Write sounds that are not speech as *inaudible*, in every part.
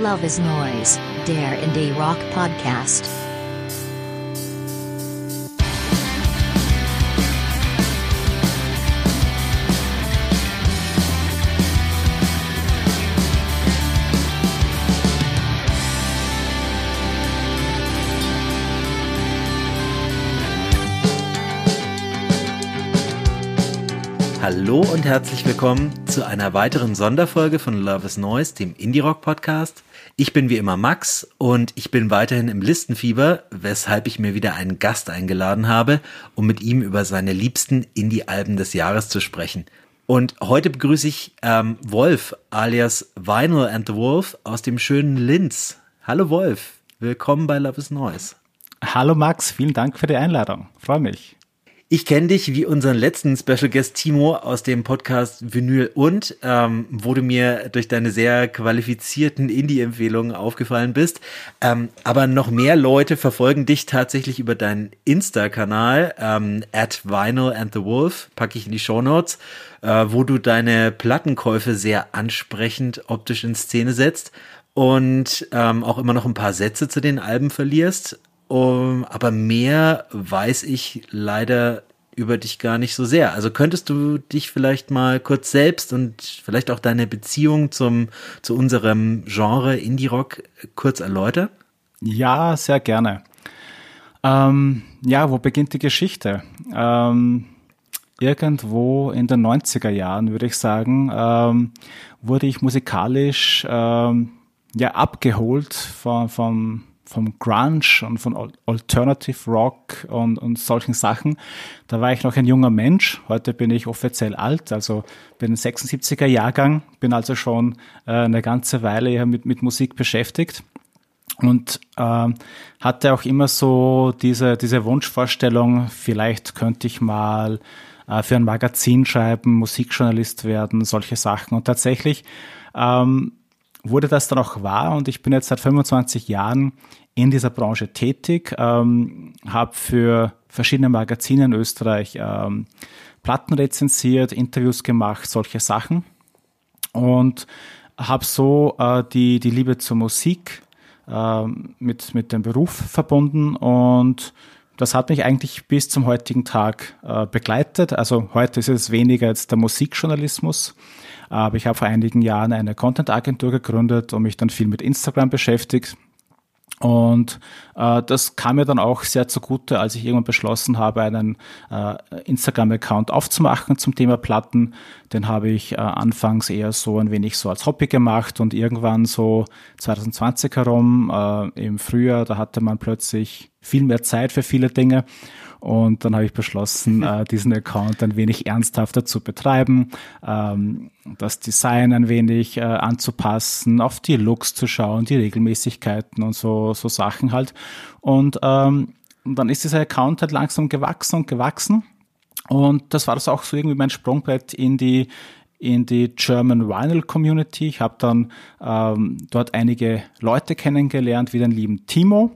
Love is Noise, der Indie Rock Podcast. Hallo und herzlich willkommen zu einer weiteren Sonderfolge von Love is Noise, dem Indie Rock Podcast. Ich bin wie immer Max und ich bin weiterhin im Listenfieber, weshalb ich mir wieder einen Gast eingeladen habe, um mit ihm über seine liebsten Indie-Alben des Jahres zu sprechen. Und heute begrüße ich ähm, Wolf alias Vinyl and the Wolf aus dem schönen Linz. Hallo Wolf, willkommen bei Love is Noise. Hallo Max, vielen Dank für die Einladung. Freue mich. Ich kenne dich wie unseren letzten Special Guest Timo aus dem Podcast Vinyl und, ähm, wo du mir durch deine sehr qualifizierten Indie-Empfehlungen aufgefallen bist. Ähm, aber noch mehr Leute verfolgen dich tatsächlich über deinen Insta-Kanal, ähm, at Vinyl and the Wolf, packe ich in die Show Notes, äh, wo du deine Plattenkäufe sehr ansprechend optisch in Szene setzt und ähm, auch immer noch ein paar Sätze zu den Alben verlierst. Um, aber mehr weiß ich leider über dich gar nicht so sehr. Also könntest du dich vielleicht mal kurz selbst und vielleicht auch deine Beziehung zum, zu unserem Genre Indie-Rock kurz erläutern? Ja, sehr gerne. Ähm, ja, wo beginnt die Geschichte? Ähm, irgendwo in den 90er Jahren, würde ich sagen, ähm, wurde ich musikalisch ähm, ja abgeholt von, von vom Grunge und von Alternative Rock und, und solchen Sachen. Da war ich noch ein junger Mensch. Heute bin ich offiziell alt, also bin ein 76er Jahrgang, bin also schon äh, eine ganze Weile mit, mit Musik beschäftigt und äh, hatte auch immer so diese, diese Wunschvorstellung, vielleicht könnte ich mal äh, für ein Magazin schreiben, Musikjournalist werden, solche Sachen. Und tatsächlich ähm, wurde das dann auch wahr? Und ich bin jetzt seit 25 Jahren in dieser Branche tätig, ähm, habe für verschiedene Magazine in Österreich ähm, Platten rezensiert, Interviews gemacht, solche Sachen. Und habe so äh, die, die Liebe zur Musik äh, mit, mit dem Beruf verbunden. Und das hat mich eigentlich bis zum heutigen Tag äh, begleitet. Also heute ist es weniger jetzt der Musikjournalismus, aber ich habe vor einigen Jahren eine Content-Agentur gegründet und mich dann viel mit Instagram beschäftigt. Und äh, das kam mir dann auch sehr zugute, als ich irgendwann beschlossen habe, einen äh, Instagram-Account aufzumachen zum Thema Platten. Den habe ich äh, anfangs eher so ein wenig so als Hobby gemacht und irgendwann so 2020 herum, äh, im Frühjahr, da hatte man plötzlich viel mehr Zeit für viele Dinge. Und dann habe ich beschlossen, *laughs* äh, diesen Account ein wenig ernsthafter zu betreiben, ähm, das Design ein wenig äh, anzupassen, auf die Looks zu schauen, die Regelmäßigkeiten und so, so Sachen halt. Und ähm, dann ist dieser Account halt langsam gewachsen und gewachsen. Und das war das auch so irgendwie mein Sprungbrett in die in die German Vinyl Community. Ich habe dann ähm, dort einige Leute kennengelernt, wie den lieben Timo,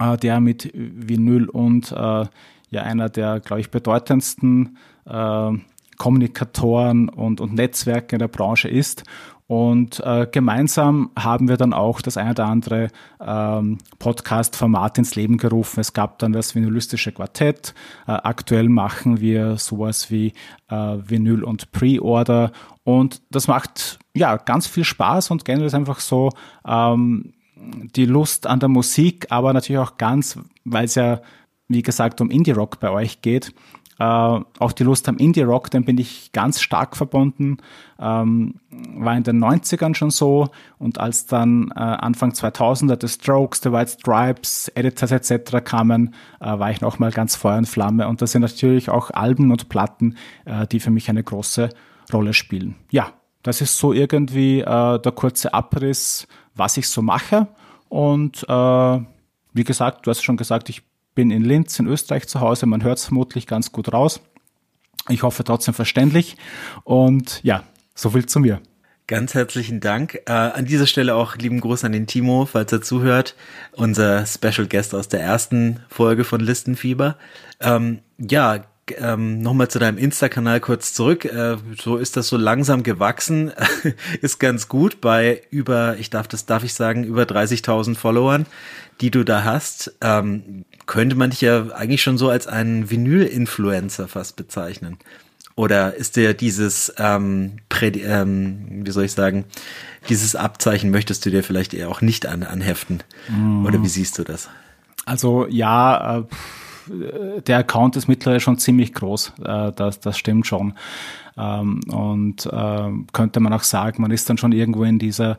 äh, der mit Vinyl und äh, ja einer der, glaube ich, bedeutendsten äh, Kommunikatoren und, und Netzwerke in der Branche ist. Und äh, gemeinsam haben wir dann auch das eine oder andere ähm, Podcast-Format ins Leben gerufen. Es gab dann das vinylistische Quartett. Äh, aktuell machen wir sowas wie äh, Vinyl und Pre-Order. Und das macht ja ganz viel Spaß und generell ist einfach so, ähm, die Lust an der Musik, aber natürlich auch ganz, weil es ja, wie gesagt, um Indie-Rock bei euch geht, äh, auch die Lust am Indie-Rock, den bin ich ganz stark verbunden, ähm, war in den 90ern schon so und als dann äh, Anfang 2000er The Strokes, The White Stripes, Editors etc. kamen, äh, war ich nochmal ganz Feuer und Flamme und das sind natürlich auch Alben und Platten, äh, die für mich eine große Rolle spielen. Ja, das ist so irgendwie äh, der kurze Abriss was ich so mache. Und äh, wie gesagt, du hast schon gesagt, ich bin in Linz in Österreich zu Hause. Man hört es vermutlich ganz gut raus. Ich hoffe trotzdem verständlich. Und ja, so viel zu mir. Ganz herzlichen Dank. Äh, an dieser Stelle auch lieben Gruß an den Timo, falls er zuhört. Unser Special Guest aus der ersten Folge von Listenfieber. Ähm, ja, ähm, nochmal zu deinem Insta-Kanal kurz zurück. Äh, so ist das so langsam gewachsen, *laughs* ist ganz gut bei über, ich darf das, darf ich sagen, über 30.000 Followern, die du da hast. Ähm, könnte man dich ja eigentlich schon so als einen Vinyl-Influencer fast bezeichnen. Oder ist dir dieses, ähm, Prä ähm, wie soll ich sagen, dieses Abzeichen möchtest du dir vielleicht eher auch nicht an, anheften? Mm. Oder wie siehst du das? Also ja, äh, der Account ist mittlerweile schon ziemlich groß, äh, das, das stimmt schon. Ähm, und äh, könnte man auch sagen, man ist dann schon irgendwo in dieser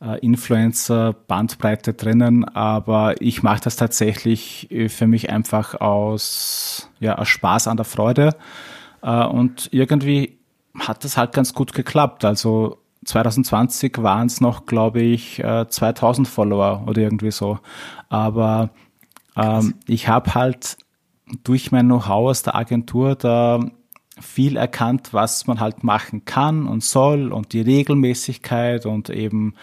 äh, Influencer-Bandbreite drinnen, aber ich mache das tatsächlich äh, für mich einfach aus, ja, aus Spaß an der Freude. Äh, und irgendwie hat das halt ganz gut geklappt. Also 2020 waren es noch, glaube ich, 2000 Follower oder irgendwie so. Aber ähm, ich habe halt durch mein Know-how aus der Agentur da viel erkannt, was man halt machen kann und soll und die Regelmäßigkeit und eben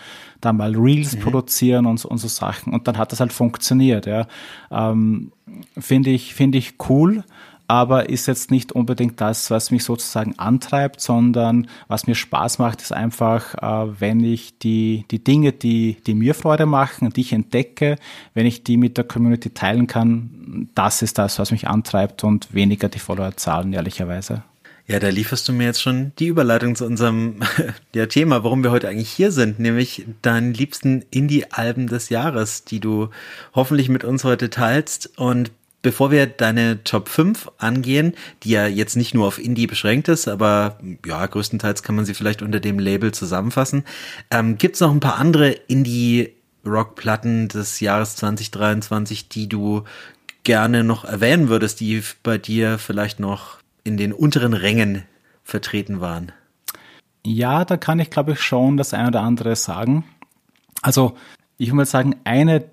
da mal Reels mhm. produzieren und, und so Sachen. Und dann hat das halt funktioniert, ja. Ähm, finde ich, finde ich cool aber ist jetzt nicht unbedingt das, was mich sozusagen antreibt, sondern was mir Spaß macht, ist einfach, äh, wenn ich die, die Dinge, die, die mir Freude machen, die ich entdecke, wenn ich die mit der Community teilen kann, das ist das, was mich antreibt und weniger die Followerzahlen, ehrlicherweise. Ja, da lieferst du mir jetzt schon die Überleitung zu unserem *laughs* ja, Thema, warum wir heute eigentlich hier sind, nämlich deinen liebsten Indie-Alben des Jahres, die du hoffentlich mit uns heute teilst. Und Bevor wir deine Top 5 angehen, die ja jetzt nicht nur auf Indie beschränkt ist, aber ja, größtenteils kann man sie vielleicht unter dem Label zusammenfassen, ähm, gibt es noch ein paar andere Indie-Rock-Platten des Jahres 2023, die du gerne noch erwähnen würdest, die bei dir vielleicht noch in den unteren Rängen vertreten waren? Ja, da kann ich glaube ich schon das eine oder andere sagen. Also ich würde mal sagen, eine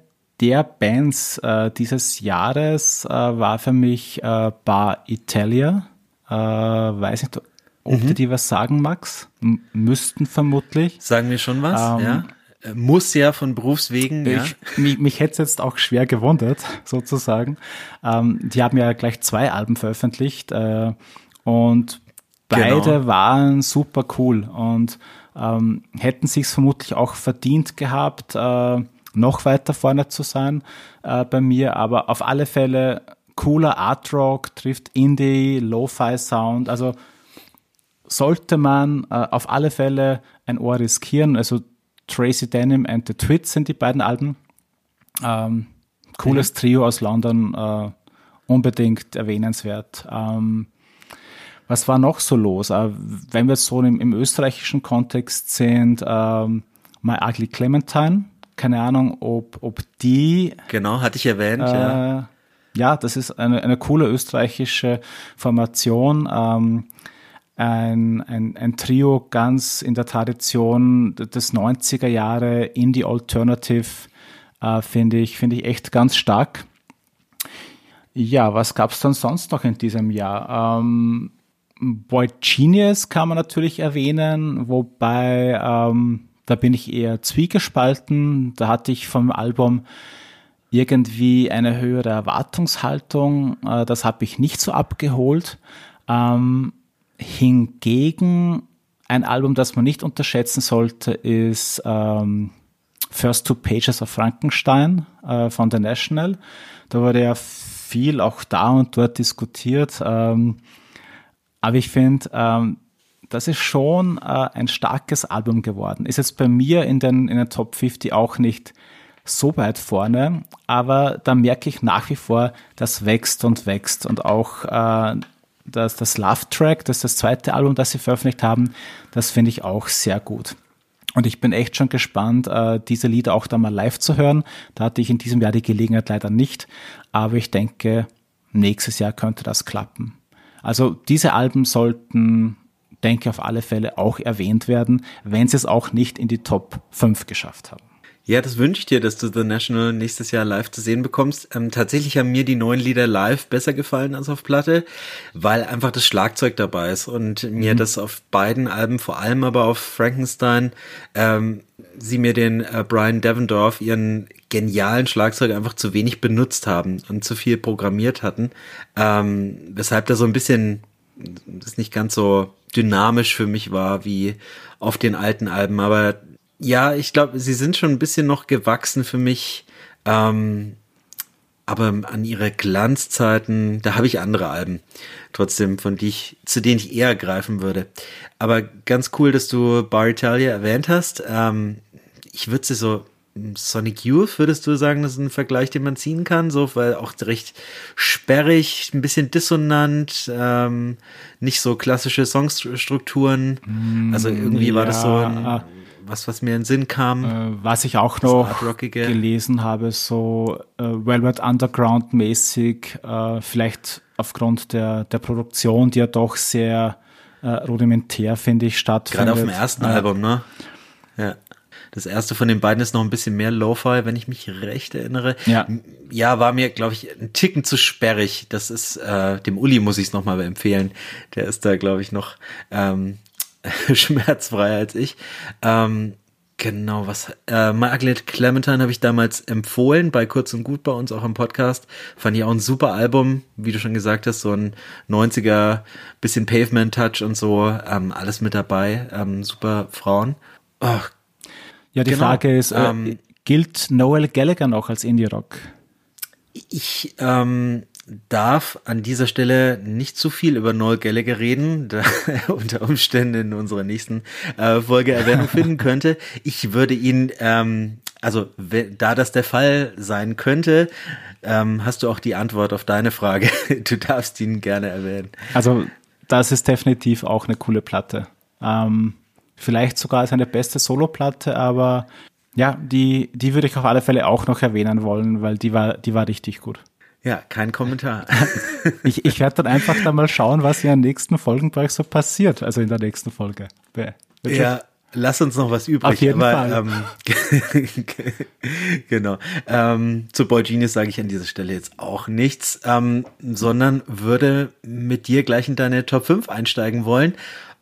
der Bands äh, dieses Jahres äh, war für mich äh, Bar Italia. Äh, weiß nicht, ob mhm. du dir was sagen, Max? M müssten vermutlich. Sagen wir schon was, ähm, ja. Äh, muss ja von Berufswegen, ich, ja. Mich, mich hätte es jetzt auch schwer gewundert, *laughs* sozusagen. Ähm, die haben ja gleich zwei Alben veröffentlicht äh, und beide genau. waren super cool und ähm, hätten sich's vermutlich auch verdient gehabt, äh, noch weiter vorne zu sein äh, bei mir, aber auf alle Fälle cooler Art Rock trifft Indie, Lo-Fi Sound, also sollte man äh, auf alle Fälle ein Ohr riskieren, also Tracy Denim and the Twits sind die beiden Alben. Ähm, cooles mhm. Trio aus London, äh, unbedingt erwähnenswert. Ähm, was war noch so los? Äh, wenn wir so im, im österreichischen Kontext sind, ähm, My Ugly Clementine keine Ahnung, ob, ob die. Genau, hatte ich erwähnt, äh, ja. Ja, das ist eine, eine coole österreichische Formation. Ähm, ein, ein, ein Trio ganz in der Tradition des 90er Jahre Indie Alternative, äh, finde ich, finde ich echt ganz stark. Ja, was gab es dann sonst noch in diesem Jahr? Ähm, Boy Genius kann man natürlich erwähnen, wobei ähm, da bin ich eher zwiegespalten. Da hatte ich vom Album irgendwie eine höhere Erwartungshaltung. Äh, das habe ich nicht so abgeholt. Ähm, hingegen ein Album, das man nicht unterschätzen sollte, ist ähm, First Two Pages of Frankenstein äh, von The National. Da wurde ja viel auch da und dort diskutiert. Ähm, aber ich finde, ähm, das ist schon äh, ein starkes Album geworden. Ist jetzt bei mir in den, in den Top 50 auch nicht so weit vorne, aber da merke ich nach wie vor, das wächst und wächst und auch äh, das, das Love Track, das ist das zweite Album, das sie veröffentlicht haben, das finde ich auch sehr gut. Und ich bin echt schon gespannt, äh, diese Lieder auch da mal live zu hören. Da hatte ich in diesem Jahr die Gelegenheit leider nicht, aber ich denke, nächstes Jahr könnte das klappen. Also diese Alben sollten denke auf alle Fälle auch erwähnt werden, wenn sie es auch nicht in die Top 5 geschafft haben. Ja, das wünsche ich dir, dass du The National nächstes Jahr live zu sehen bekommst. Ähm, tatsächlich haben mir die neuen Lieder live besser gefallen als auf Platte, weil einfach das Schlagzeug dabei ist und mir mhm. das auf beiden Alben, vor allem aber auf Frankenstein, ähm, sie mir den äh, Brian Devendorf, ihren genialen Schlagzeug einfach zu wenig benutzt haben und zu viel programmiert hatten, ähm, weshalb da so ein bisschen das nicht ganz so dynamisch für mich war wie auf den alten Alben, aber ja, ich glaube, sie sind schon ein bisschen noch gewachsen für mich. Ähm, aber an ihre Glanzzeiten, da habe ich andere Alben trotzdem, von die ich, zu denen ich eher greifen würde. Aber ganz cool, dass du Bar Italia erwähnt hast. Ähm, ich würde sie so Sonic Youth, würdest du sagen, das ist ein Vergleich, den man ziehen kann, so, weil auch recht sperrig, ein bisschen dissonant, ähm, nicht so klassische Songstrukturen. Also irgendwie ja, war das so ein, was, was mir in den Sinn kam. Äh, was ich auch noch gelesen habe, so äh, Velvet Underground mäßig, äh, vielleicht aufgrund der, der Produktion, die ja doch sehr äh, rudimentär, finde ich, stattfindet. Gerade auf dem ersten Album, ne? Ja. Das erste von den beiden ist noch ein bisschen mehr Lo-Fi, wenn ich mich recht erinnere. Ja, ja war mir, glaube ich, ein Ticken zu sperrig. Das ist, äh, dem Uli muss ich es nochmal empfehlen. Der ist da, glaube ich, noch ähm, *laughs* schmerzfreier als ich. Ähm, Genau, was äh, Margaret Clementine habe ich damals empfohlen, bei Kurz und Gut bei uns auch im Podcast. Fand ich auch ein super Album, wie du schon gesagt hast, so ein 90er, bisschen Pavement-Touch und so, ähm, alles mit dabei, ähm, super Frauen. Oh, ja, die genau. Frage ist, äh, ähm, gilt Noel Gallagher noch als Indie-Rock? Ich ähm, darf an dieser Stelle nicht zu viel über Noel Gallagher reden, da er *laughs* unter Umständen in unserer nächsten äh, Folge Erwähnung *laughs* finden könnte. Ich würde ihn, ähm, also da das der Fall sein könnte, ähm, hast du auch die Antwort auf deine Frage. *laughs* Du darfst ihn gerne erwähnen. Also das ist definitiv auch eine coole Platte. Ähm, vielleicht sogar seine beste Soloplatte, aber ja, die, die würde ich auf alle Fälle auch noch erwähnen wollen, weil die war, die war richtig gut. Ja, kein Kommentar. *laughs* ich ich werde dann einfach da mal schauen, was in den nächsten Folgen bei euch so passiert, also in der nächsten Folge. Ja, lass uns noch was übrig. Auf jeden aber, Fall. Ähm, *laughs* genau. Ähm, zu Boy Genius sage ich an dieser Stelle jetzt auch nichts, ähm, sondern würde mit dir gleich in deine Top 5 einsteigen wollen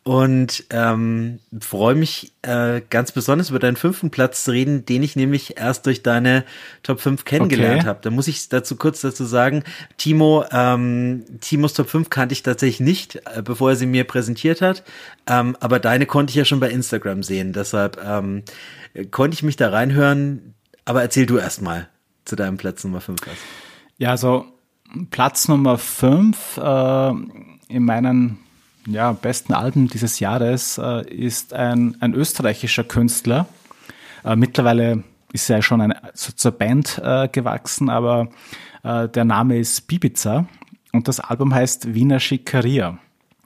und ähm, freue mich äh, ganz besonders über deinen fünften Platz zu reden, den ich nämlich erst durch deine Top 5 kennengelernt okay. habe. Da muss ich dazu kurz dazu sagen, Timo, ähm, Timos Top 5 kannte ich tatsächlich nicht, äh, bevor er sie mir präsentiert hat, ähm, aber deine konnte ich ja schon bei Instagram sehen, deshalb ähm, konnte ich mich da reinhören, aber erzähl du erst mal zu deinem Platz Nummer 5. Ja, also Platz Nummer 5 äh, in meinen ja, besten Alben dieses Jahres äh, ist ein, ein österreichischer Künstler. Äh, mittlerweile ist er schon eine, so zur Band äh, gewachsen, aber äh, der Name ist Bibiza und das Album heißt Wiener Schickeria.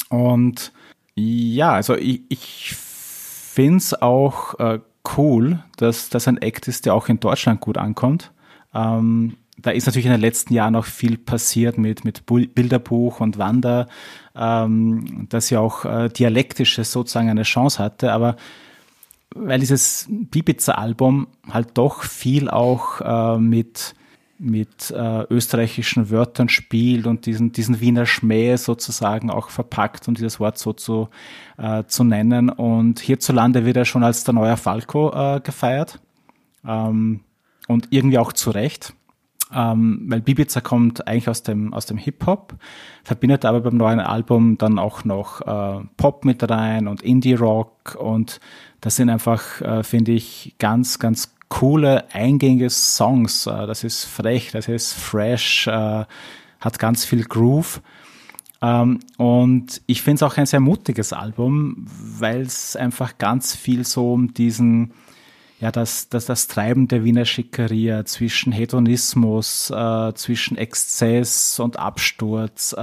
Und ja, also ich, ich finde es auch äh, cool, dass das ein Act ist, der auch in Deutschland gut ankommt. Ähm, da ist natürlich in den letzten Jahren auch viel passiert mit, mit Bilderbuch und Wander, ähm, dass ja auch äh, dialektisches sozusagen eine Chance hatte, aber weil dieses Bibiza-Album halt doch viel auch äh, mit, mit äh, österreichischen Wörtern spielt und diesen, diesen Wiener Schmäh sozusagen auch verpackt, um dieses Wort so zu, äh, zu nennen. Und hierzulande wird er schon als der neue Falco äh, gefeiert. Ähm, und irgendwie auch zu Recht ähm, weil Bibiza kommt eigentlich aus dem, aus dem Hip-Hop, verbindet aber beim neuen Album dann auch noch äh, Pop mit rein und Indie-Rock und das sind einfach, äh, finde ich, ganz, ganz coole, eingängige Songs. Äh, das ist frech, das ist fresh, äh, hat ganz viel Groove. Ähm, und ich finde es auch ein sehr mutiges Album, weil es einfach ganz viel so um diesen ja, das, das, das Treiben der Wiener Schickeria zwischen Hedonismus, äh, zwischen Exzess und Absturz. Äh,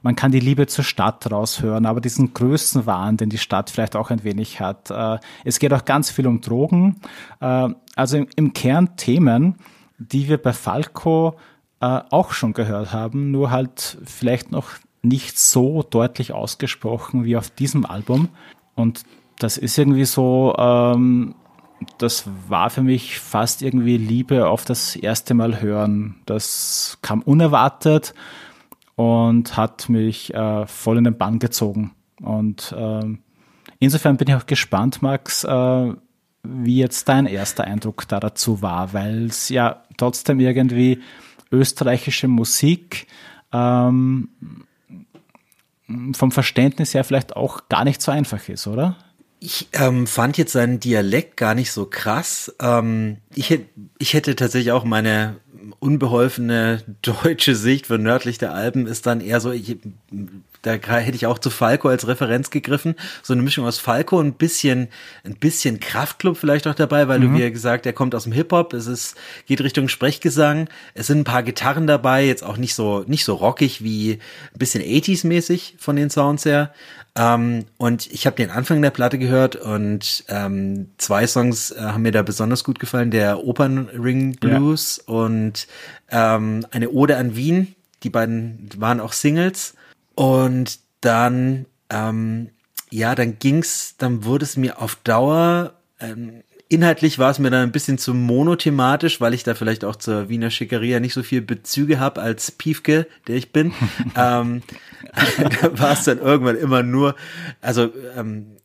man kann die Liebe zur Stadt raushören, aber diesen Größenwahn, den die Stadt vielleicht auch ein wenig hat. Äh, es geht auch ganz viel um Drogen. Äh, also im, im Kern Themen, die wir bei Falco äh, auch schon gehört haben, nur halt vielleicht noch nicht so deutlich ausgesprochen wie auf diesem Album. Und das ist irgendwie so, ähm, das war für mich fast irgendwie Liebe auf das erste Mal hören. Das kam unerwartet und hat mich äh, voll in den Bann gezogen. Und ähm, insofern bin ich auch gespannt, Max, äh, wie jetzt dein erster Eindruck da dazu war, weil es ja trotzdem irgendwie österreichische Musik ähm, vom Verständnis her vielleicht auch gar nicht so einfach ist, oder? Ich ähm, fand jetzt seinen Dialekt gar nicht so krass. Ähm, ich, ich hätte tatsächlich auch meine unbeholfene *laughs* deutsche Sicht von nördlich der Alpen ist dann eher so, ich, da hätte ich auch zu Falco als Referenz gegriffen. So eine Mischung aus Falco, ein bisschen, ein bisschen Kraftclub vielleicht auch dabei, weil mhm. du, wie gesagt, er kommt aus dem Hip-Hop, es ist, geht Richtung Sprechgesang. Es sind ein paar Gitarren dabei, jetzt auch nicht so, nicht so rockig wie ein bisschen 80s-mäßig von den Sounds her. Ähm, und ich habe den Anfang der Platte gehört und ähm, zwei Songs äh, haben mir da besonders gut gefallen. Der Opernring Blues ja. und ähm, eine Ode an Wien. Die beiden waren auch Singles. Und dann, ähm, ja, dann ging's, dann wurde es mir auf Dauer ähm, Inhaltlich war es mir dann ein bisschen zu monothematisch, weil ich da vielleicht auch zur Wiener Schickeria nicht so viel Bezüge habe als Piefke, der ich bin. *laughs* ähm, *laughs* da war es dann irgendwann immer nur, also ähm,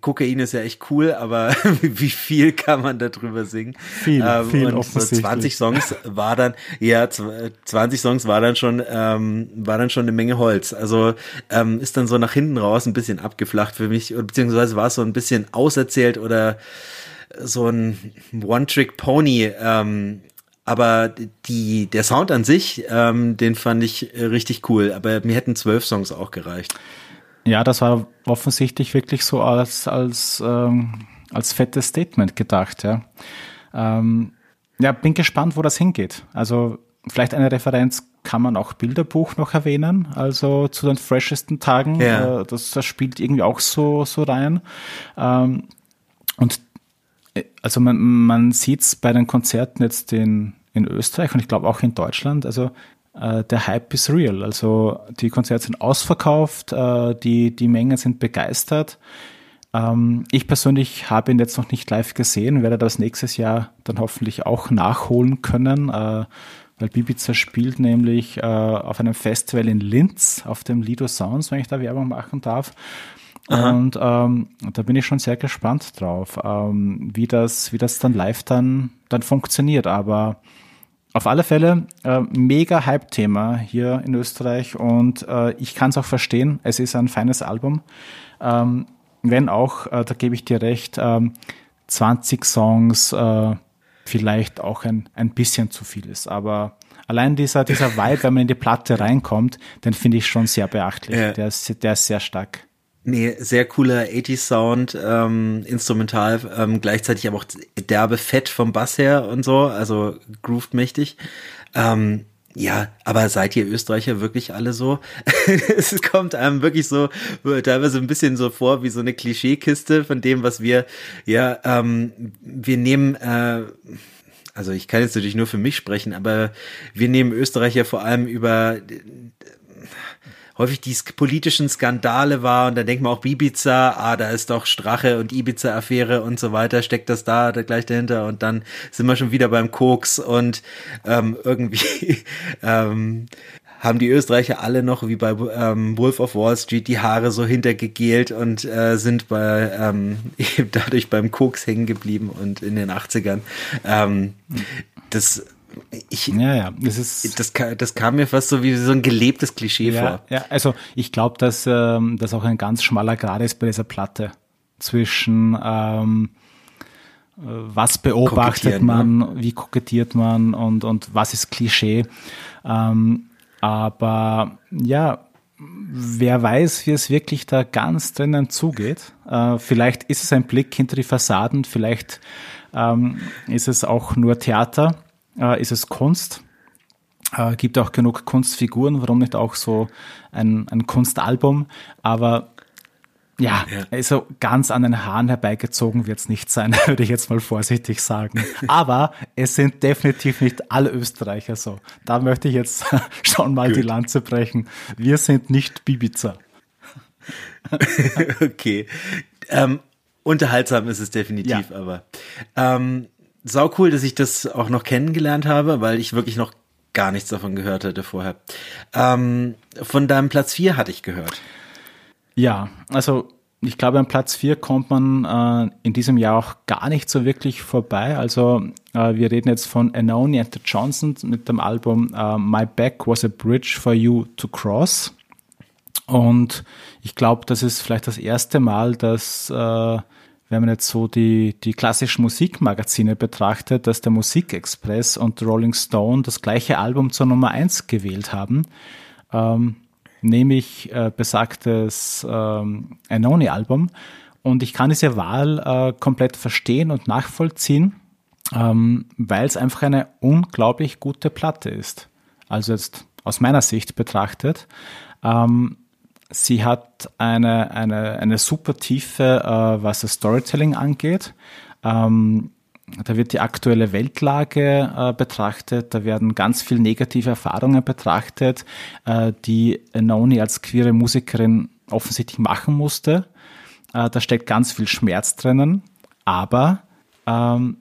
Kokain ist ja echt cool, aber *laughs* wie viel kann man darüber singen? Viel, ähm, viel und so 20 Songs war dann, ja, 20 Songs war dann schon, ähm, war dann schon eine Menge Holz. Also ähm, ist dann so nach hinten raus ein bisschen abgeflacht für mich, beziehungsweise war es so ein bisschen auserzählt oder so ein One-Trick-Pony. Ähm, aber die, der Sound an sich, ähm, den fand ich richtig cool. Aber mir hätten zwölf Songs auch gereicht. Ja, das war offensichtlich wirklich so als, als, ähm, als fettes Statement gedacht. Ja. Ähm, ja, bin gespannt, wo das hingeht. Also vielleicht eine Referenz kann man auch Bilderbuch noch erwähnen, also zu den freshesten Tagen. Ja. Äh, das, das spielt irgendwie auch so, so rein. Ähm, und äh, also man, man sieht es bei den Konzerten jetzt in, in Österreich und ich glaube auch in Deutschland, also äh, der Hype ist real. Also die Konzerte sind ausverkauft, äh, die, die Mengen sind begeistert. Ähm, ich persönlich habe ihn jetzt noch nicht live gesehen, werde das nächstes Jahr dann hoffentlich auch nachholen können, äh, weil Bibiza spielt nämlich äh, auf einem Festival in Linz, auf dem Lido Sounds, wenn ich da Werbung machen darf. Aha. Und ähm, da bin ich schon sehr gespannt drauf, ähm, wie das, wie das dann live dann, dann funktioniert. Aber auf alle Fälle äh, mega Hype-Thema hier in Österreich und äh, ich kann es auch verstehen. Es ist ein feines Album. Ähm, wenn auch, äh, da gebe ich dir recht, ähm, 20 Songs äh, vielleicht auch ein, ein bisschen zu viel ist. Aber allein dieser, dieser *laughs* Vibe, wenn man in die Platte reinkommt, den finde ich schon sehr beachtlich. Ja. Der, ist, der ist sehr stark. Nee, sehr cooler 80s Sound, ähm, instrumental, ähm, gleichzeitig aber auch derbe Fett vom Bass her und so, also grooved mächtig. Ähm, ja, aber seid ihr Österreicher wirklich alle so? *laughs* es kommt einem wirklich so teilweise ein bisschen so vor wie so eine Klischeekiste von dem, was wir, ja, ähm, wir nehmen, äh, also ich kann jetzt natürlich nur für mich sprechen, aber wir nehmen Österreicher vor allem über häufig die politischen Skandale war und dann denkt man auch Ibiza, ah, da ist doch Strache und Ibiza-Affäre und so weiter, steckt das da, gleich dahinter und dann sind wir schon wieder beim Koks und ähm, irgendwie *laughs* ähm, haben die Österreicher alle noch wie bei ähm, Wolf of Wall Street die Haare so hintergegelt und äh, sind bei ähm, *laughs* eben dadurch beim Koks hängen geblieben und in den 80ern. Ähm, das ich, ja, ja, das ist, das, das kam mir fast so wie so ein gelebtes Klischee ja, vor. Ja, also ich glaube, dass ähm, das auch ein ganz schmaler Grad ist bei dieser Platte zwischen ähm, äh, was beobachtet man, ne? wie kokettiert man und, und was ist Klischee. Ähm, aber ja, wer weiß, wie es wirklich da ganz drinnen zugeht. Äh, vielleicht ist es ein Blick hinter die Fassaden, vielleicht ähm, ist es auch nur Theater äh, ist es Kunst. Äh, gibt auch genug Kunstfiguren, warum nicht auch so ein, ein Kunstalbum. Aber ja, ja, also ganz an den Haaren herbeigezogen wird es nicht sein, *laughs* würde ich jetzt mal vorsichtig sagen. *laughs* Aber es sind definitiv nicht alle Österreicher so. Da möchte ich jetzt *laughs* schon mal Gut. die Lanze brechen. Wir sind nicht Bibiza. okay. Ähm, Unterhaltsam ist es definitiv, ja. aber ähm, sau cool, dass ich das auch noch kennengelernt habe, weil ich wirklich noch gar nichts davon gehört hatte vorher. Ähm, von deinem Platz 4 hatte ich gehört. Ja, also ich glaube, an Platz 4 kommt man äh, in diesem Jahr auch gar nicht so wirklich vorbei. Also äh, wir reden jetzt von Anoni and the Johnsons mit dem Album äh, My Back Was a Bridge for You to Cross. Und ich glaube, das ist vielleicht das erste Mal, dass, äh, wenn man jetzt so die, die klassischen Musikmagazine betrachtet, dass der Musikexpress und Rolling Stone das gleiche Album zur Nummer 1 gewählt haben. Ähm, nämlich äh, besagtes ähm, Anoni-Album. Und ich kann diese Wahl äh, komplett verstehen und nachvollziehen, ähm, weil es einfach eine unglaublich gute Platte ist. Also jetzt aus meiner Sicht betrachtet. Ähm, sie hat eine, eine, eine super Tiefe, äh, was das Storytelling angeht. Ähm, da wird die aktuelle Weltlage äh, betrachtet, da werden ganz viele negative Erfahrungen betrachtet, äh, die Noni als queere Musikerin offensichtlich machen musste. Äh, da steckt ganz viel Schmerz drinnen, aber ähm,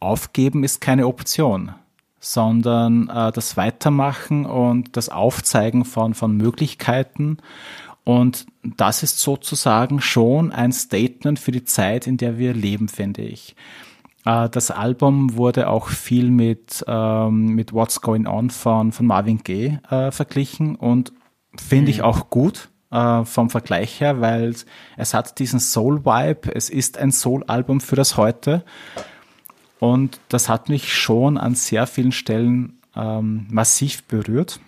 aufgeben ist keine Option, sondern äh, das Weitermachen und das Aufzeigen von, von Möglichkeiten und das ist sozusagen schon ein Statement für die Zeit, in der wir leben, finde ich. Äh, das Album wurde auch viel mit, ähm, mit What's Going On von, von Marvin Gaye äh, verglichen und finde mhm. ich auch gut äh, vom Vergleich her, weil es hat diesen Soul-Vibe, es ist ein Soul-Album für das Heute und das hat mich schon an sehr vielen Stellen ähm, massiv berührt.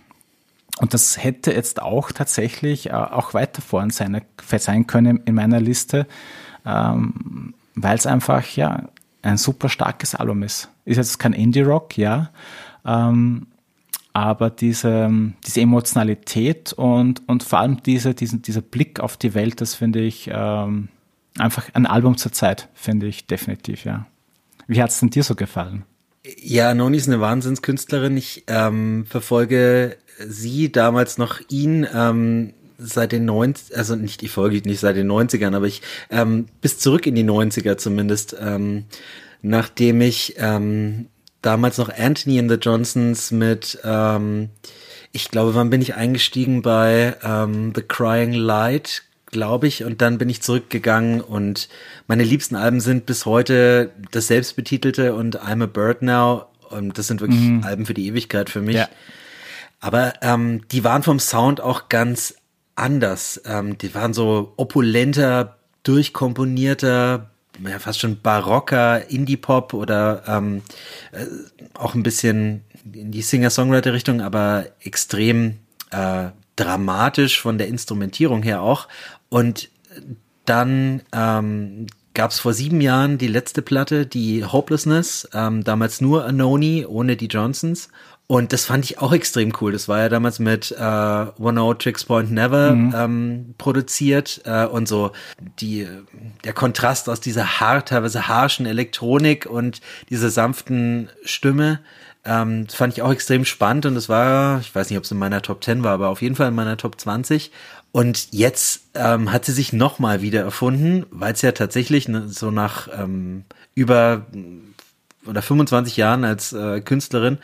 Und das hätte jetzt auch tatsächlich äh, auch weiter vorn sein, sein können in meiner Liste, ähm, weil es einfach ja ein super starkes Album ist. Ist jetzt kein Indie-Rock, ja, ähm, aber diese, diese Emotionalität und, und vor allem diese, diesen, dieser Blick auf die Welt, das finde ich ähm, einfach ein Album zur Zeit, finde ich definitiv, ja. Wie hat es denn dir so gefallen? Ja, Noni ist eine Wahnsinnskünstlerin. Ich ähm, verfolge sie, damals noch ihn, ähm, seit den 90 also nicht, ich folge nicht seit den 90ern, aber ich ähm, bis zurück in die 90er zumindest, ähm, nachdem ich ähm, damals noch Anthony and the Johnsons mit, ähm, ich glaube, wann bin ich eingestiegen bei ähm, The Crying Light, glaube ich, und dann bin ich zurückgegangen und meine liebsten Alben sind bis heute das selbstbetitelte und I'm a Bird Now und das sind wirklich mhm. Alben für die Ewigkeit für mich. Ja. Aber ähm, die waren vom Sound auch ganz anders. Ähm, die waren so opulenter, durchkomponierter, ja, fast schon barocker Indie-Pop oder ähm, äh, auch ein bisschen in die Singer-Songwriter-Richtung, aber extrem äh, dramatisch von der Instrumentierung her auch. Und dann ähm, gab es vor sieben Jahren die letzte Platte, die Hopelessness, ähm, damals nur Anoni ohne die Johnsons. Und das fand ich auch extrem cool. Das war ja damals mit äh, One O Tricks Point Never mhm. ähm, produziert äh, und so die der Kontrast aus dieser hart, teilweise harschen Elektronik und dieser sanften Stimme. Ähm, das fand ich auch extrem spannend und das war, ich weiß nicht, ob es in meiner Top 10 war, aber auf jeden Fall in meiner Top 20. Und jetzt ähm, hat sie sich nochmal wieder erfunden, weil es ja tatsächlich ne, so nach ähm, über oder 25 Jahren als äh, Künstlerin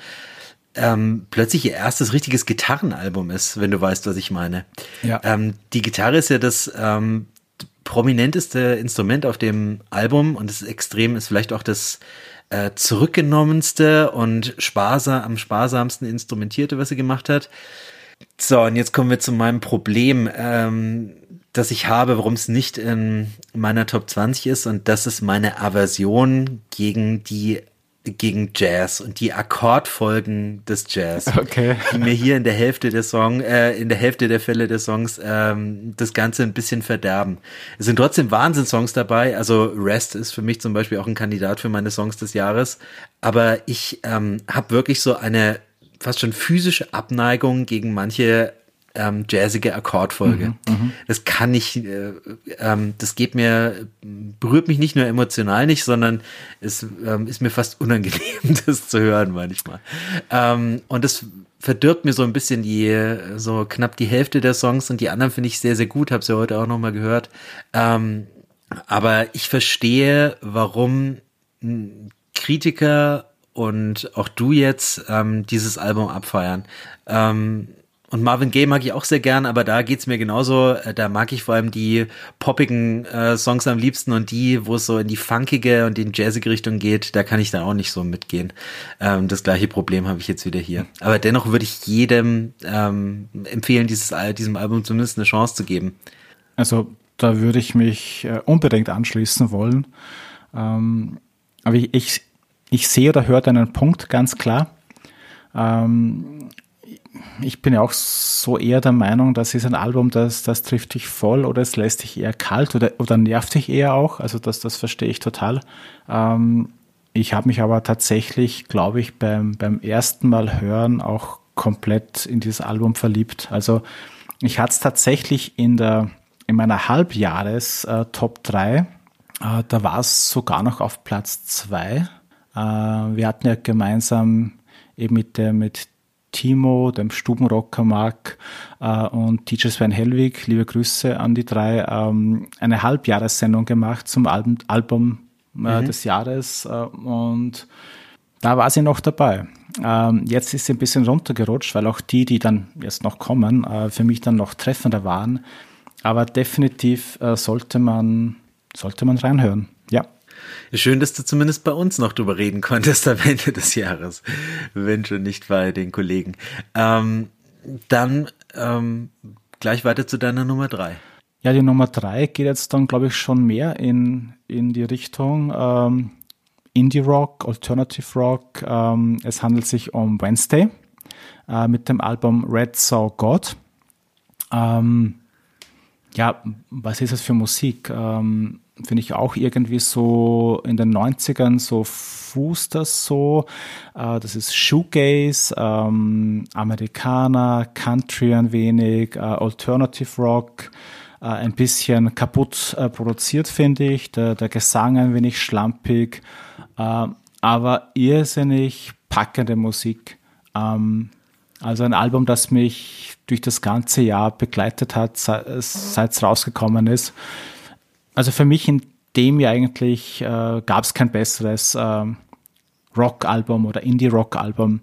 ähm, plötzlich ihr erstes richtiges Gitarrenalbum ist, wenn du weißt, was ich meine. Ja. Ähm, die Gitarre ist ja das ähm, prominenteste Instrument auf dem Album und es ist extrem, ist vielleicht auch das äh, zurückgenommenste und sparsam, am sparsamsten instrumentierte, was sie gemacht hat. So, und jetzt kommen wir zu meinem Problem, ähm, das ich habe, warum es nicht in meiner Top 20 ist. Und das ist meine Aversion gegen die gegen Jazz und die Akkordfolgen des Jazz, *laughs* okay. die mir hier in der Hälfte der Song, äh, in der Hälfte der Fälle des Songs ähm, das Ganze ein bisschen verderben. Es sind trotzdem Wahnsinnssongs dabei. Also Rest ist für mich zum Beispiel auch ein Kandidat für meine Songs des Jahres. Aber ich ähm, habe wirklich so eine fast schon physische Abneigung gegen manche ähm, jazzige Akkordfolge. Mhm, mhm, das kann ich, äh, ähm, das geht mir, berührt mich nicht nur emotional nicht, sondern es ähm, ist mir fast unangenehm, *laughs* das zu hören manchmal. Ähm, und das verdirbt mir so ein bisschen die, so knapp die Hälfte der Songs und die anderen finde ich sehr, sehr gut, habe sie heute auch nochmal gehört. Ähm, aber ich verstehe, warum Kritiker und auch du jetzt ähm, dieses Album abfeiern. Ähm, und Marvin Gaye mag ich auch sehr gern, aber da geht's mir genauso. Äh, da mag ich vor allem die poppigen äh, Songs am liebsten und die, wo es so in die funkige und in jazzige Richtung geht, da kann ich dann auch nicht so mitgehen. Ähm, das gleiche Problem habe ich jetzt wieder hier. Aber dennoch würde ich jedem ähm, empfehlen, dieses, diesem Album zumindest eine Chance zu geben. Also da würde ich mich äh, unbedingt anschließen wollen. Ähm, aber ich, ich, ich sehe oder höre deinen Punkt ganz klar. Ähm, ich bin ja auch so eher der Meinung, das ist ein Album, das, das trifft dich voll oder es lässt dich eher kalt oder, oder nervt dich eher auch. Also das, das verstehe ich total. Ähm, ich habe mich aber tatsächlich, glaube ich, beim, beim ersten Mal hören auch komplett in dieses Album verliebt. Also ich hatte es tatsächlich in der in meiner Halbjahres äh, Top 3. Äh, da war es sogar noch auf Platz 2. Äh, wir hatten ja gemeinsam eben mit der mit Timo, dem Stubenrocker Mark äh, und DJ Sven Hellwig, liebe Grüße an die drei, ähm, eine Halbjahressendung gemacht zum Album, Album äh, mhm. des Jahres äh, und da war sie noch dabei. Ähm, jetzt ist sie ein bisschen runtergerutscht, weil auch die, die dann jetzt noch kommen, äh, für mich dann noch treffender waren. Aber definitiv äh, sollte man sollte man reinhören. Ja. Schön, dass du zumindest bei uns noch drüber reden konntest am Ende des Jahres, wenn schon nicht bei den Kollegen. Ähm, dann ähm, gleich weiter zu deiner Nummer drei. Ja, die Nummer drei geht jetzt dann, glaube ich, schon mehr in, in die Richtung ähm, Indie Rock, Alternative Rock. Ähm, es handelt sich um Wednesday äh, mit dem Album Red Saw God. Ähm, ja, was ist das für Musik? Ähm, Finde ich auch irgendwie so in den 90ern so fußt das so. Äh, das ist Shoegaze, ähm, Amerikaner, Country ein wenig, äh, Alternative Rock, äh, ein bisschen kaputt äh, produziert, finde ich. Der, der Gesang ein wenig schlampig, äh, aber irrsinnig packende Musik. Ähm, also ein Album, das mich durch das ganze Jahr begleitet hat, seit es rausgekommen ist. Also für mich in dem Jahr eigentlich äh, gab es kein besseres äh, Rock-Album oder Indie-Rock-Album,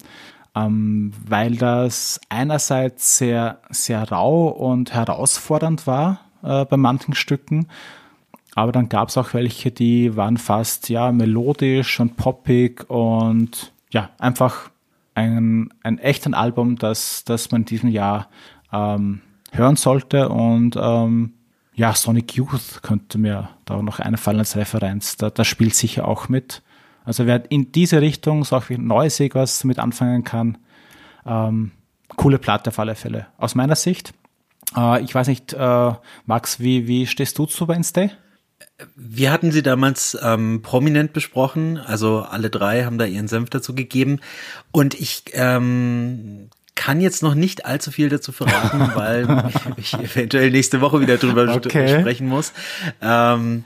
ähm, weil das einerseits sehr, sehr rau und herausfordernd war äh, bei manchen Stücken, aber dann gab es auch welche, die waren fast ja melodisch und poppig und ja, einfach ein, ein echten Album, das, das man in diesem Jahr ähm, hören sollte. Und ähm, ja, Sonic Youth könnte mir da noch einfallen als Referenz. Da, das spielt sicher auch mit. Also wer in diese Richtung so auch wie Neusig was mit anfangen kann, ähm, coole Platte auf alle Fälle. Aus meiner Sicht. Äh, ich weiß nicht, äh, Max, wie, wie stehst du zu Wednesday? Wir hatten sie damals ähm, prominent besprochen, also alle drei haben da ihren Senf dazu gegeben. Und ich ähm, kann jetzt noch nicht allzu viel dazu verraten, *laughs* weil ich, ich eventuell nächste Woche wieder drüber okay. sprechen muss. Ähm,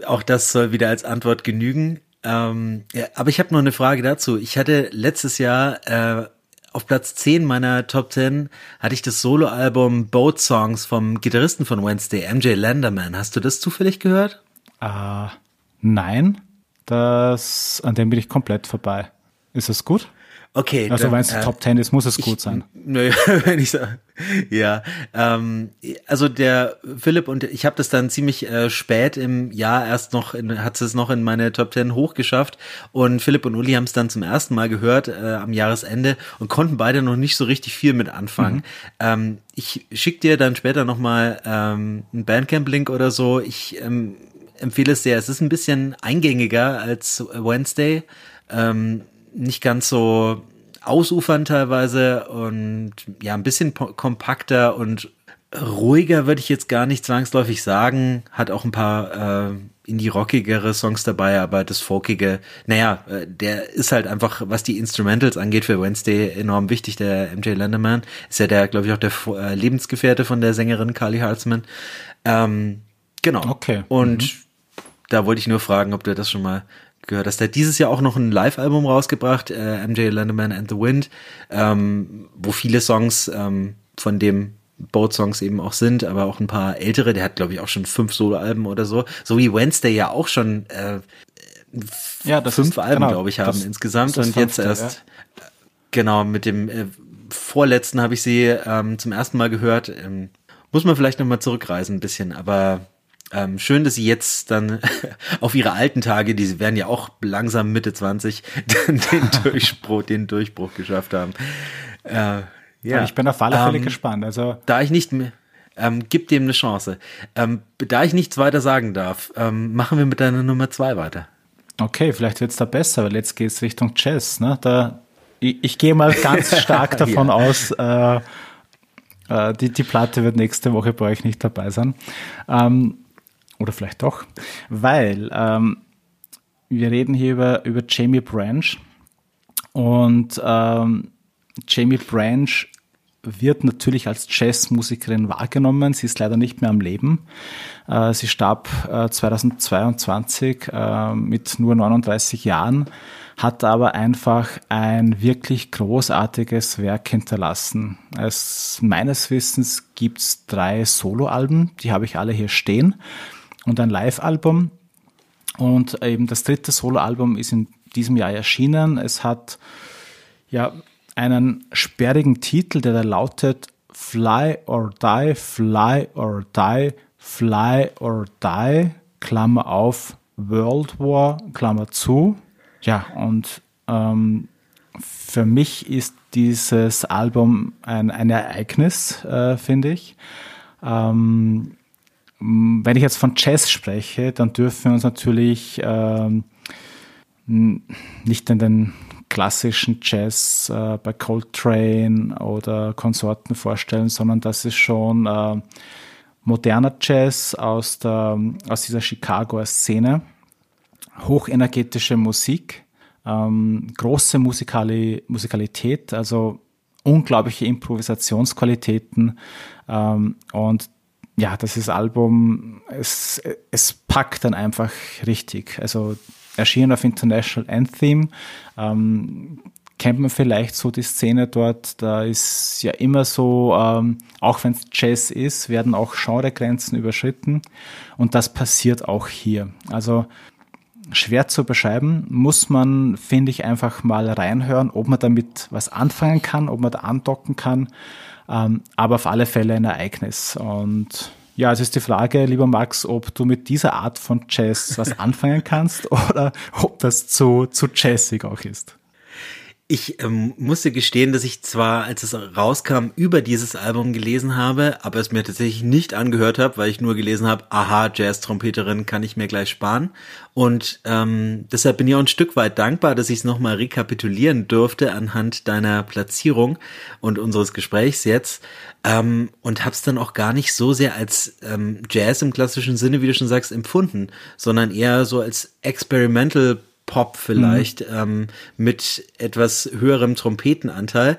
äh, auch das soll wieder als Antwort genügen. Ähm, ja, aber ich habe noch eine Frage dazu. Ich hatte letztes Jahr äh, auf Platz 10 meiner Top 10 hatte ich das Soloalbum Boat Songs vom Gitarristen von Wednesday, MJ Landerman. Hast du das zufällig gehört? Uh, nein, das, an dem bin ich komplett vorbei. Ist das gut? Okay. Also wenn es äh, Top Ten ist, muss es gut ich, sein. Naja, *laughs* wenn ich sage. Ja. Ähm, also der Philipp und ich habe das dann ziemlich äh, spät im Jahr erst noch, in, hat es noch in meine Top Ten hochgeschafft und Philipp und Uli haben es dann zum ersten Mal gehört äh, am Jahresende und konnten beide noch nicht so richtig viel mit anfangen. Mhm. Ähm, ich schick dir dann später nochmal ähm, einen Bandcamp-Link oder so. Ich ähm, empfehle es sehr. Es ist ein bisschen eingängiger als Wednesday. Ähm, nicht ganz so ausufern teilweise und ja, ein bisschen kompakter und ruhiger würde ich jetzt gar nicht zwangsläufig sagen. Hat auch ein paar äh, indie-rockigere Songs dabei, aber das Folkige, naja, äh, der ist halt einfach, was die Instrumentals angeht, für Wednesday enorm wichtig. Der MJ Landerman ist ja der, glaube ich, auch der äh, Lebensgefährte von der Sängerin Carly Hartzman. Ähm, genau. Okay. Und mhm. da wollte ich nur fragen, ob du das schon mal gehört hast. Der hat dieses Jahr auch noch ein Live-Album rausgebracht, äh, MJ Lenderman and the Wind, ähm, wo viele Songs ähm, von dem Boat-Songs eben auch sind, aber auch ein paar ältere. Der hat, glaube ich, auch schon fünf Soloalben oder so. So wie Wednesday ja auch schon äh, ja, fünf ist, Alben, genau, glaube ich, haben das, insgesamt. Und jetzt erst, ja. genau, mit dem äh, vorletzten habe ich sie ähm, zum ersten Mal gehört. Ähm, muss man vielleicht nochmal zurückreisen ein bisschen, aber ähm, schön, dass sie jetzt dann *laughs* auf ihre alten Tage, die werden ja auch langsam Mitte 20, *laughs* den *laughs* Durchbruch, den Durchbruch geschafft haben. Äh, ja. ich bin auf alle Fälle ähm, gespannt. Also da ich nicht mehr, ähm, gib dem eine Chance. Ähm, da ich nichts weiter sagen darf, ähm, machen wir mit deiner Nummer zwei weiter. Okay, vielleicht wird's da besser, weil jetzt geht's Richtung Jazz. Ne? Da, ich, ich gehe mal ganz stark davon ja. aus, äh, äh, die, die Platte wird nächste Woche bei euch nicht dabei sein. Ähm, oder vielleicht doch, weil ähm, wir reden hier über, über Jamie Branch und ähm, Jamie Branch wird natürlich als Jazzmusikerin wahrgenommen. Sie ist leider nicht mehr am Leben. Äh, sie starb äh, 2022 äh, mit nur 39 Jahren, hat aber einfach ein wirklich großartiges Werk hinterlassen. Es, meines Wissens gibt's drei Soloalben, die habe ich alle hier stehen und ein Live-Album. Und eben das dritte Soloalbum ist in diesem Jahr erschienen. Es hat ja einen sperrigen Titel, der da lautet Fly or Die, Fly or Die, Fly or Die, Klammer auf, World War, Klammer zu. Ja, und ähm, für mich ist dieses Album ein, ein Ereignis, äh, finde ich. Ähm, wenn ich jetzt von Jazz spreche, dann dürfen wir uns natürlich ähm, nicht in den klassischen Jazz äh, bei Coltrane oder Konsorten vorstellen, sondern das ist schon äh, moderner Jazz aus, der, aus dieser Chicagoer Szene. Hochenergetische Musik, ähm, große Musikali Musikalität, also unglaubliche Improvisationsqualitäten ähm, und ja, das ist Album, es, es packt dann einfach richtig. Also erschienen auf International Anthem, ähm, kennt man vielleicht so die Szene dort, da ist ja immer so, ähm, auch wenn es Jazz ist, werden auch Genregrenzen überschritten. Und das passiert auch hier. Also schwer zu beschreiben, muss man, finde ich, einfach mal reinhören, ob man damit was anfangen kann, ob man da andocken kann aber auf alle Fälle ein Ereignis. Und ja, es ist die Frage, lieber Max, ob du mit dieser Art von Jazz was *laughs* anfangen kannst oder ob das zu, zu jazzig auch ist. Ich ähm, musste gestehen, dass ich zwar, als es rauskam, über dieses Album gelesen habe, aber es mir tatsächlich nicht angehört habe, weil ich nur gelesen habe, aha, Jazz-Trompeterin kann ich mir gleich sparen. Und ähm, deshalb bin ich auch ein Stück weit dankbar, dass ich es nochmal rekapitulieren durfte anhand deiner Platzierung und unseres Gesprächs jetzt. Ähm, und hab's dann auch gar nicht so sehr als ähm, Jazz im klassischen Sinne, wie du schon sagst, empfunden, sondern eher so als Experimental Pop vielleicht mhm. ähm, mit etwas höherem Trompetenanteil.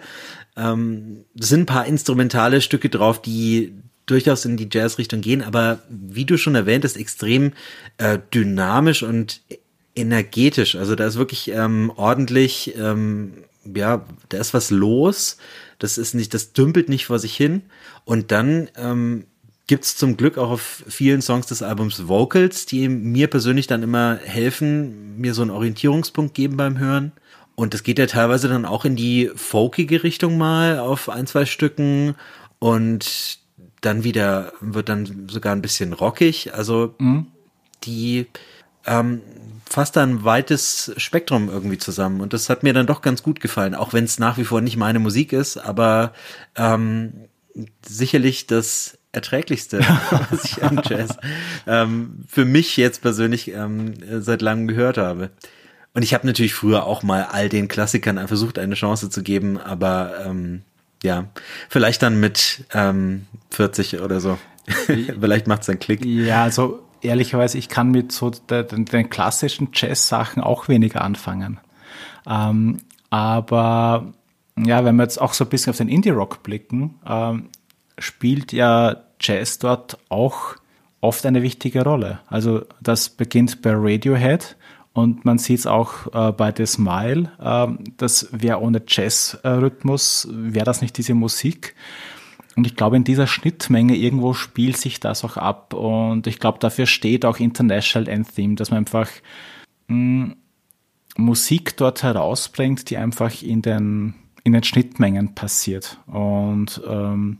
Ähm, sind ein paar instrumentale Stücke drauf, die durchaus in die Jazz-Richtung gehen, aber wie du schon erwähnt hast, extrem äh, dynamisch und energetisch. Also da ist wirklich ähm, ordentlich, ähm, ja, da ist was los. Das ist nicht, das dümpelt nicht vor sich hin. Und dann ähm, gibt es zum Glück auch auf vielen Songs des Albums Vocals, die mir persönlich dann immer helfen, mir so einen Orientierungspunkt geben beim Hören. Und das geht ja teilweise dann auch in die folkige Richtung mal auf ein, zwei Stücken und dann wieder wird dann sogar ein bisschen rockig. Also mhm. die ähm, fasst da ein weites Spektrum irgendwie zusammen und das hat mir dann doch ganz gut gefallen, auch wenn es nach wie vor nicht meine Musik ist, aber ähm, sicherlich das erträglichste, *laughs* was ich an Jazz ähm, für mich jetzt persönlich ähm, seit langem gehört habe. Und ich habe natürlich früher auch mal all den Klassikern versucht, eine Chance zu geben, aber ähm, ja, vielleicht dann mit ähm, 40 oder so. *laughs* vielleicht macht es einen Klick. Ja, also ehrlicherweise, ich kann mit so den, den klassischen Jazz-Sachen auch weniger anfangen. Ähm, aber ja, wenn wir jetzt auch so ein bisschen auf den Indie-Rock blicken, ähm, spielt ja Jazz dort auch oft eine wichtige Rolle. Also das beginnt bei Radiohead und man sieht es auch äh, bei The Smile, äh, dass wäre ohne Jazz-Rhythmus, wäre das nicht diese Musik. Und ich glaube, in dieser Schnittmenge irgendwo spielt sich das auch ab. Und ich glaube, dafür steht auch International Anthem, dass man einfach mh, hm, Musik dort herausbringt, die einfach in den, in den Schnittmengen passiert. Und ähm,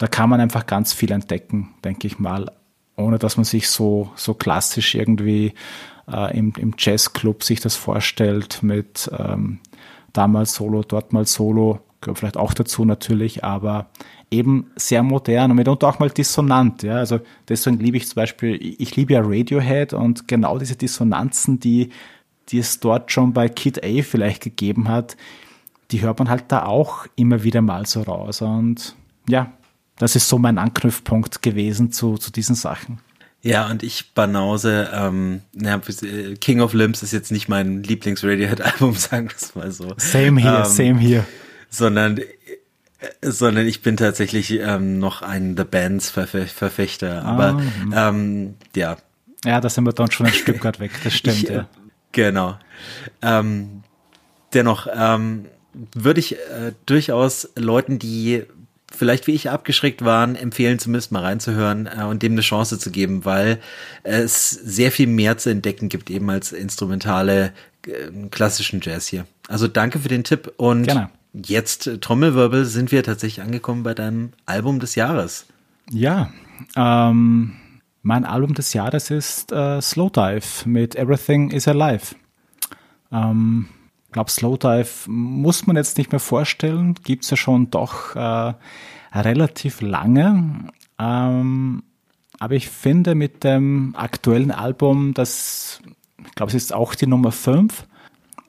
da kann man einfach ganz viel entdecken, denke ich mal, ohne dass man sich so, so klassisch irgendwie äh, im, im Jazzclub sich das vorstellt mit ähm, da mal Solo, dort mal Solo, gehört vielleicht auch dazu natürlich, aber eben sehr modern und mitunter auch mal dissonant. Ja, also deswegen liebe ich zum Beispiel, ich liebe ja Radiohead und genau diese Dissonanzen, die, die es dort schon bei Kid A vielleicht gegeben hat, die hört man halt da auch immer wieder mal so raus. Und ja, das ist so mein Anknüpfpunkt gewesen zu, zu diesen Sachen. Ja, und ich Banause, ähm, ja, King of Limbs ist jetzt nicht mein Lieblings-Radiohead-Album, *laughs* sagen wir es mal so. Same here, ähm, same here. Sondern, sondern ich bin tatsächlich ähm, noch ein The Bands Verfechter. Aber ah, ähm, ja. Ja, da sind wir dann schon ein Stück *laughs* weit weg, das stimmt, ich, ja. Genau. Ähm, dennoch ähm, würde ich äh, durchaus Leuten, die vielleicht wie ich abgeschreckt waren, empfehlen zumindest mal reinzuhören äh, und dem eine Chance zu geben, weil es sehr viel mehr zu entdecken gibt, eben als instrumentale äh, klassischen Jazz hier. Also danke für den Tipp und Gerne. jetzt äh, Trommelwirbel sind wir tatsächlich angekommen bei deinem Album des Jahres. Ja, ähm, mein Album des Jahres ist äh, Slow Dive mit Everything is Alive. Ähm, glaube, Slowdive muss man jetzt nicht mehr vorstellen, gibt es ja schon doch äh, relativ lange. Ähm, aber ich finde mit dem aktuellen Album, das, ich glaube, es ist auch die Nummer 5,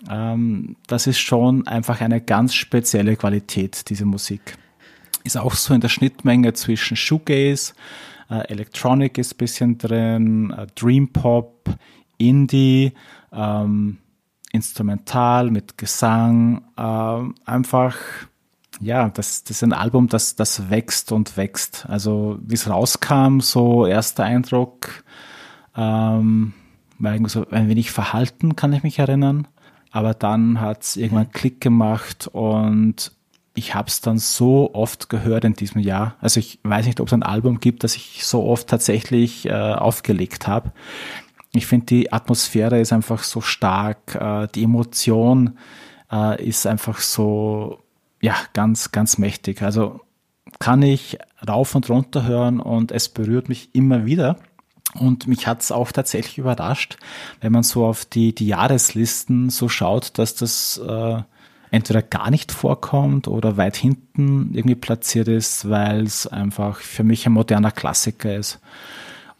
ähm, das ist schon einfach eine ganz spezielle Qualität, diese Musik. Ist auch so in der Schnittmenge zwischen Shoegaze, äh, Electronic ist ein bisschen drin, äh, Dream Pop, Indie, ähm, instrumental, mit Gesang, äh, einfach, ja, das, das ist ein Album, das, das wächst und wächst. Also wie es rauskam, so erster Eindruck, ähm, war irgendwie so ein wenig verhalten, kann ich mich erinnern. Aber dann hat es irgendwann Klick gemacht und ich habe es dann so oft gehört in diesem Jahr. Also ich weiß nicht, ob es ein Album gibt, das ich so oft tatsächlich äh, aufgelegt habe. Ich finde, die Atmosphäre ist einfach so stark, äh, die Emotion äh, ist einfach so, ja, ganz, ganz mächtig. Also kann ich rauf und runter hören und es berührt mich immer wieder. Und mich hat es auch tatsächlich überrascht, wenn man so auf die, die Jahreslisten so schaut, dass das äh, entweder gar nicht vorkommt oder weit hinten irgendwie platziert ist, weil es einfach für mich ein moderner Klassiker ist.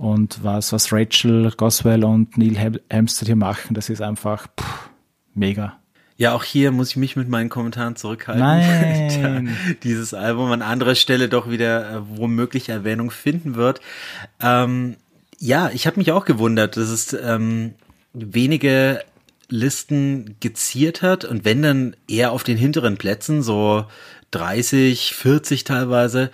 Und was, was Rachel Goswell und Neil Hamster hier machen, das ist einfach pff, mega. Ja, auch hier muss ich mich mit meinen Kommentaren zurückhalten. Nein. *laughs* Dieses Album an anderer Stelle doch wieder äh, womöglich Erwähnung finden wird. Ähm, ja, ich habe mich auch gewundert, dass es ähm, wenige Listen geziert hat und wenn dann eher auf den hinteren Plätzen, so 30, 40 teilweise.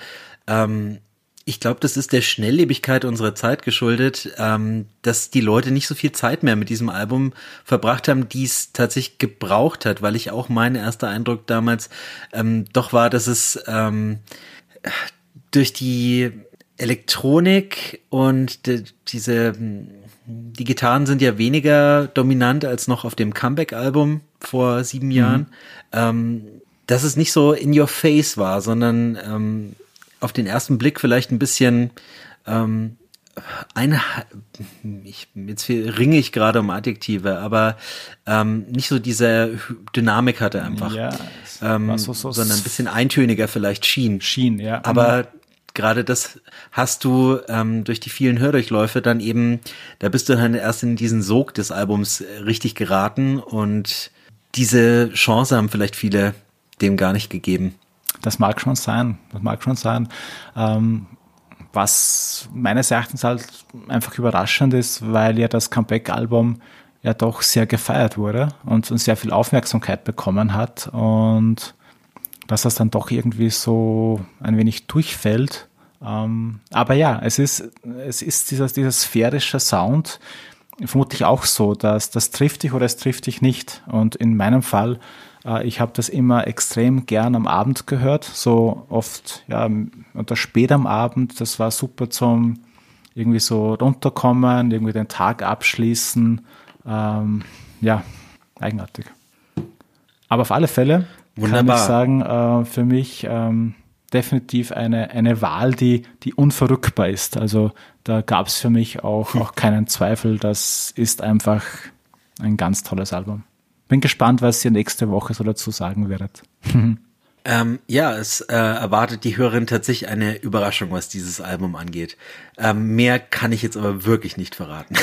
Ähm, ich glaube, das ist der Schnelllebigkeit unserer Zeit geschuldet, ähm, dass die Leute nicht so viel Zeit mehr mit diesem Album verbracht haben, die es tatsächlich gebraucht hat, weil ich auch mein erster Eindruck damals ähm, doch war, dass es ähm, durch die Elektronik und die, diese die Gitarren sind ja weniger dominant als noch auf dem Comeback-Album vor sieben Jahren, mhm. ähm, dass es nicht so in your face war, sondern ähm, auf den ersten Blick vielleicht ein bisschen ähm, ein, ich, jetzt ringe ich gerade um Adjektive, aber ähm, nicht so diese Dynamik hatte einfach, ja, ähm, so, so, sondern ein bisschen eintöniger vielleicht schien. Schien, ja. Aber mhm. gerade das hast du ähm, durch die vielen Hördurchläufe dann eben, da bist du dann erst in diesen Sog des Albums richtig geraten und diese Chance haben vielleicht viele dem gar nicht gegeben. Das mag schon sein, das mag schon sein. Ähm, was meines Erachtens halt einfach überraschend ist, weil ja das Comeback-Album ja doch sehr gefeiert wurde und, sehr viel Aufmerksamkeit bekommen hat und dass das dann doch irgendwie so ein wenig durchfällt. Ähm, aber ja, es ist, es ist dieser, dieser sphärische Sound, vermutlich auch so, dass das trifft dich oder es trifft dich nicht. Und in meinem Fall ich habe das immer extrem gern am Abend gehört, so oft ja oder spät am Abend. Das war super zum irgendwie so runterkommen, irgendwie den Tag abschließen. Ähm, ja, eigenartig. Aber auf alle Fälle Wunderbar. kann ich sagen, äh, für mich ähm, definitiv eine, eine Wahl, die, die unverrückbar ist. Also da gab es für mich auch, *laughs* auch keinen Zweifel. Das ist einfach ein ganz tolles Album. Bin gespannt, was ihr nächste Woche so dazu sagen werdet. *laughs* Ähm, ja, es äh, erwartet die Hörerin tatsächlich eine Überraschung, was dieses Album angeht. Ähm, mehr kann ich jetzt aber wirklich nicht verraten.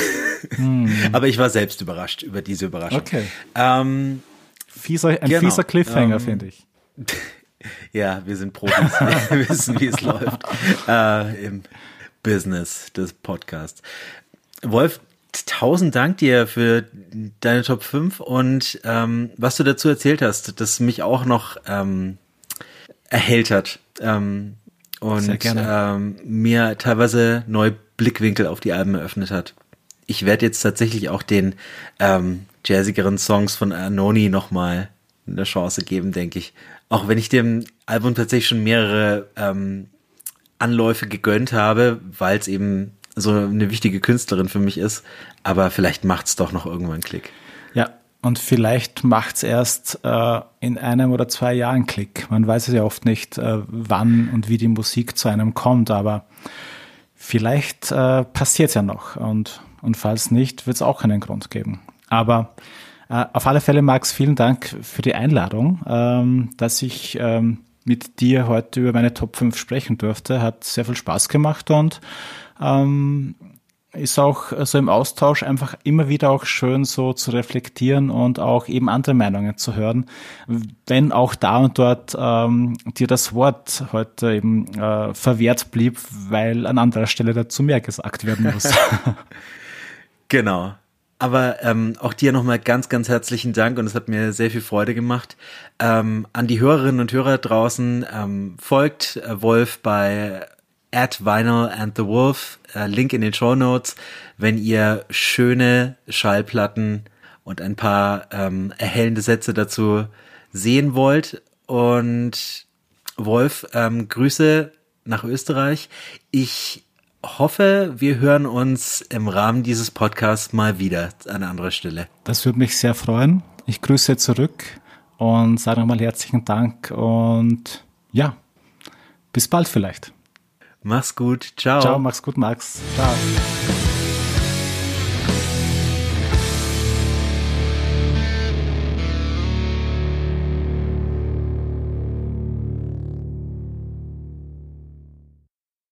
Hm. *laughs* aber ich war selbst überrascht über diese Überraschung. Okay. Ähm, fieser, ein genau, fieser Cliffhanger, ähm, finde ich. *laughs* ja, wir sind Profis. wir wissen, wie es läuft äh, im Business des Podcasts. Wolf, tausend Dank dir für deine Top 5 und ähm, was du dazu erzählt hast, das mich auch noch ähm, erhellt hat ähm, und ähm, mir teilweise neue Blickwinkel auf die Alben eröffnet hat. Ich werde jetzt tatsächlich auch den ähm, jazzigeren Songs von Anoni nochmal eine Chance geben, denke ich. Auch wenn ich dem Album tatsächlich schon mehrere ähm, Anläufe gegönnt habe, weil es eben so eine wichtige Künstlerin für mich ist. Aber vielleicht macht es doch noch irgendwann Klick. Ja, und vielleicht macht es erst äh, in einem oder zwei Jahren Klick. Man weiß es ja oft nicht, äh, wann und wie die Musik zu einem kommt, aber vielleicht äh, passiert es ja noch. Und, und falls nicht, wird es auch keinen Grund geben. Aber äh, auf alle Fälle, Max, vielen Dank für die Einladung, ähm, dass ich ähm, mit dir heute über meine Top 5 sprechen durfte. Hat sehr viel Spaß gemacht und ähm, ist auch so im Austausch einfach immer wieder auch schön so zu reflektieren und auch eben andere Meinungen zu hören, wenn auch da und dort ähm, dir das Wort heute eben äh, verwehrt blieb, weil an anderer Stelle dazu mehr gesagt werden muss. *laughs* genau. Aber ähm, auch dir nochmal ganz, ganz herzlichen Dank und es hat mir sehr viel Freude gemacht. Ähm, an die Hörerinnen und Hörer draußen ähm, folgt äh, Wolf bei at Vinyl and the Wolf, äh, Link in den Show Notes, wenn ihr schöne Schallplatten und ein paar ähm, erhellende Sätze dazu sehen wollt. Und Wolf, ähm, Grüße nach Österreich. Ich hoffe, wir hören uns im Rahmen dieses Podcasts mal wieder an anderer Stelle. Das würde mich sehr freuen. Ich grüße zurück und sage nochmal herzlichen Dank und ja, bis bald vielleicht. Mach's gut. Ciao. Ciao, mach's gut, Max. Ciao.